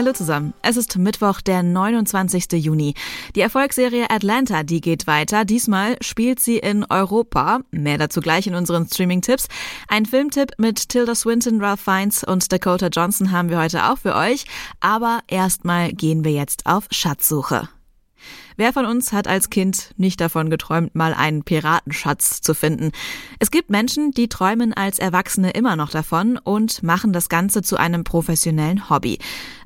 Hallo zusammen. Es ist Mittwoch, der 29. Juni. Die Erfolgsserie Atlanta, die geht weiter. Diesmal spielt sie in Europa. Mehr dazu gleich in unseren Streaming-Tipps. Ein Filmtipp mit Tilda Swinton, Ralph Fiennes und Dakota Johnson haben wir heute auch für euch. Aber erstmal gehen wir jetzt auf Schatzsuche. Wer von uns hat als Kind nicht davon geträumt, mal einen Piratenschatz zu finden? Es gibt Menschen, die träumen als Erwachsene immer noch davon und machen das Ganze zu einem professionellen Hobby.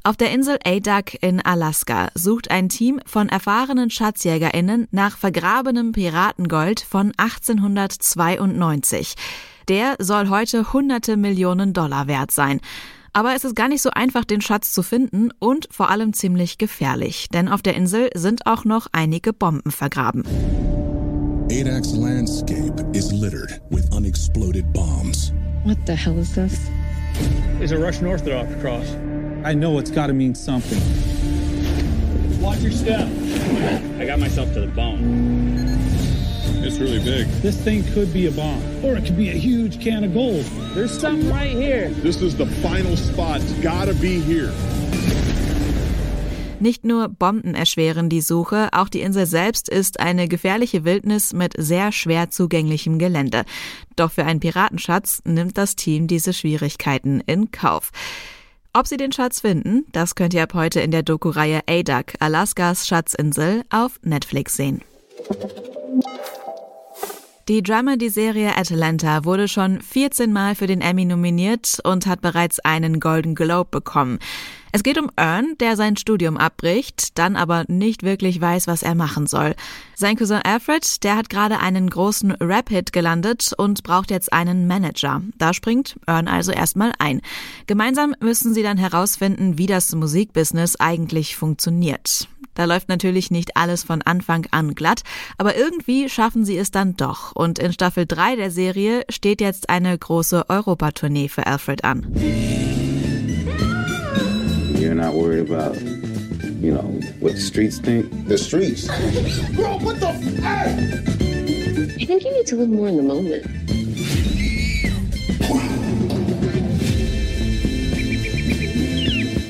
Auf der Insel Adak in Alaska sucht ein Team von erfahrenen SchatzjägerInnen nach vergrabenem Piratengold von 1892. Der soll heute hunderte Millionen Dollar wert sein. Aber es ist gar nicht so einfach, den Schatz zu finden und vor allem ziemlich gefährlich, denn auf der Insel sind auch noch einige Bomben vergraben. ADAC's landscape is littered with unexploded bombs. What the hell is this? It's a Russian Orthodox cross. I know it's got to mean something. Watch your step. I got myself to the bone. It's really big. This thing could be a bomb, or it could be a huge can of gold. There's something right here. This is the final spot. It's gotta be here. Nicht nur Bomben erschweren die Suche, auch die Insel selbst ist eine gefährliche Wildnis mit sehr schwer zugänglichem Gelände. Doch für einen Piratenschatz nimmt das Team diese Schwierigkeiten in Kauf. Ob sie den Schatz finden, das könnt ihr ab heute in der Doku-Reihe ADAC, Alaskas Schatzinsel, auf Netflix sehen. Die Dramedy-Serie Atlanta wurde schon 14 Mal für den Emmy nominiert und hat bereits einen Golden Globe bekommen. Es geht um Ern, der sein Studium abbricht, dann aber nicht wirklich weiß, was er machen soll. Sein Cousin Alfred, der hat gerade einen großen Rap-Hit gelandet und braucht jetzt einen Manager. Da springt Ern also erstmal ein. Gemeinsam müssen sie dann herausfinden, wie das Musikbusiness eigentlich funktioniert. Da läuft natürlich nicht alles von Anfang an glatt, aber irgendwie schaffen sie es dann doch. Und in Staffel 3 der Serie steht jetzt eine große Europatournee für Alfred an. You're not worried about, you know, what the streets think? The streets. Bro, what the f- I think you need to live more in the moment.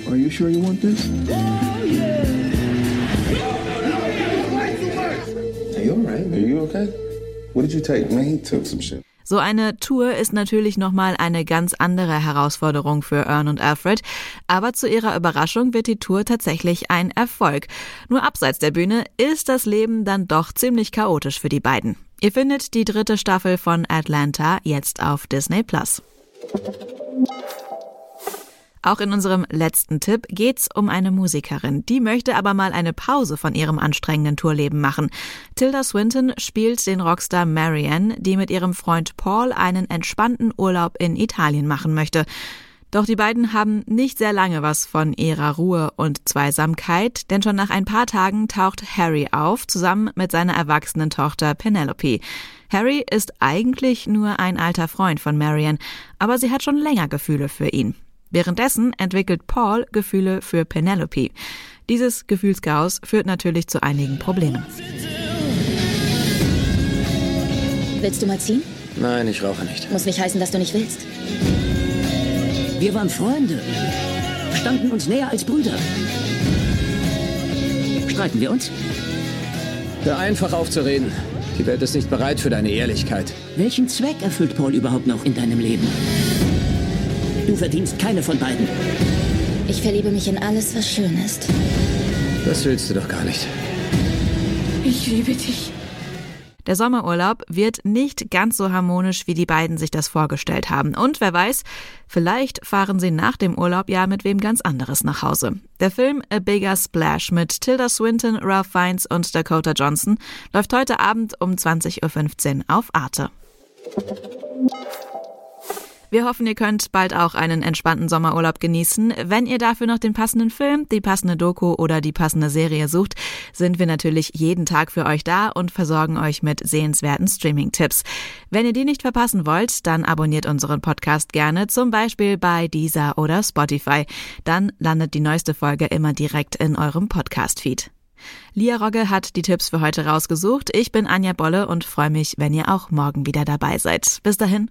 Are you sure you want this? Oh, Are you alright? Are you okay? What did you take? Man, he took some shit. So eine Tour ist natürlich nochmal eine ganz andere Herausforderung für Ern und Alfred, aber zu ihrer Überraschung wird die Tour tatsächlich ein Erfolg. Nur abseits der Bühne ist das Leben dann doch ziemlich chaotisch für die beiden. Ihr findet die dritte Staffel von Atlanta jetzt auf Disney Plus. Auch in unserem letzten Tipp geht's um eine Musikerin. Die möchte aber mal eine Pause von ihrem anstrengenden Tourleben machen. Tilda Swinton spielt den Rockstar Marianne, die mit ihrem Freund Paul einen entspannten Urlaub in Italien machen möchte. Doch die beiden haben nicht sehr lange was von ihrer Ruhe und Zweisamkeit, denn schon nach ein paar Tagen taucht Harry auf, zusammen mit seiner erwachsenen Tochter Penelope. Harry ist eigentlich nur ein alter Freund von Marianne, aber sie hat schon länger Gefühle für ihn. Währenddessen entwickelt Paul Gefühle für Penelope. Dieses Gefühlschaos führt natürlich zu einigen Problemen. Willst du mal ziehen? Nein, ich rauche nicht. Muss nicht heißen, dass du nicht willst. Wir waren Freunde. Standen uns näher als Brüder. Streiten wir uns? Hör einfach auf zu reden. Die Welt ist nicht bereit für deine Ehrlichkeit. Welchen Zweck erfüllt Paul überhaupt noch in deinem Leben? Du verdienst keine von beiden. Ich verliebe mich in alles, was schön ist. Das willst du doch gar nicht. Ich liebe dich. Der Sommerurlaub wird nicht ganz so harmonisch, wie die beiden sich das vorgestellt haben. Und wer weiß, vielleicht fahren sie nach dem Urlaub ja mit wem ganz anderes nach Hause. Der Film A Bigger Splash mit Tilda Swinton, Ralph Fiennes und Dakota Johnson läuft heute Abend um 20.15 Uhr auf Arte. Wir hoffen, ihr könnt bald auch einen entspannten Sommerurlaub genießen. Wenn ihr dafür noch den passenden Film, die passende Doku oder die passende Serie sucht, sind wir natürlich jeden Tag für euch da und versorgen euch mit sehenswerten Streaming-Tipps. Wenn ihr die nicht verpassen wollt, dann abonniert unseren Podcast gerne, zum Beispiel bei Deezer oder Spotify. Dann landet die neueste Folge immer direkt in eurem Podcast-Feed. Lia Rogge hat die Tipps für heute rausgesucht. Ich bin Anja Bolle und freue mich, wenn ihr auch morgen wieder dabei seid. Bis dahin,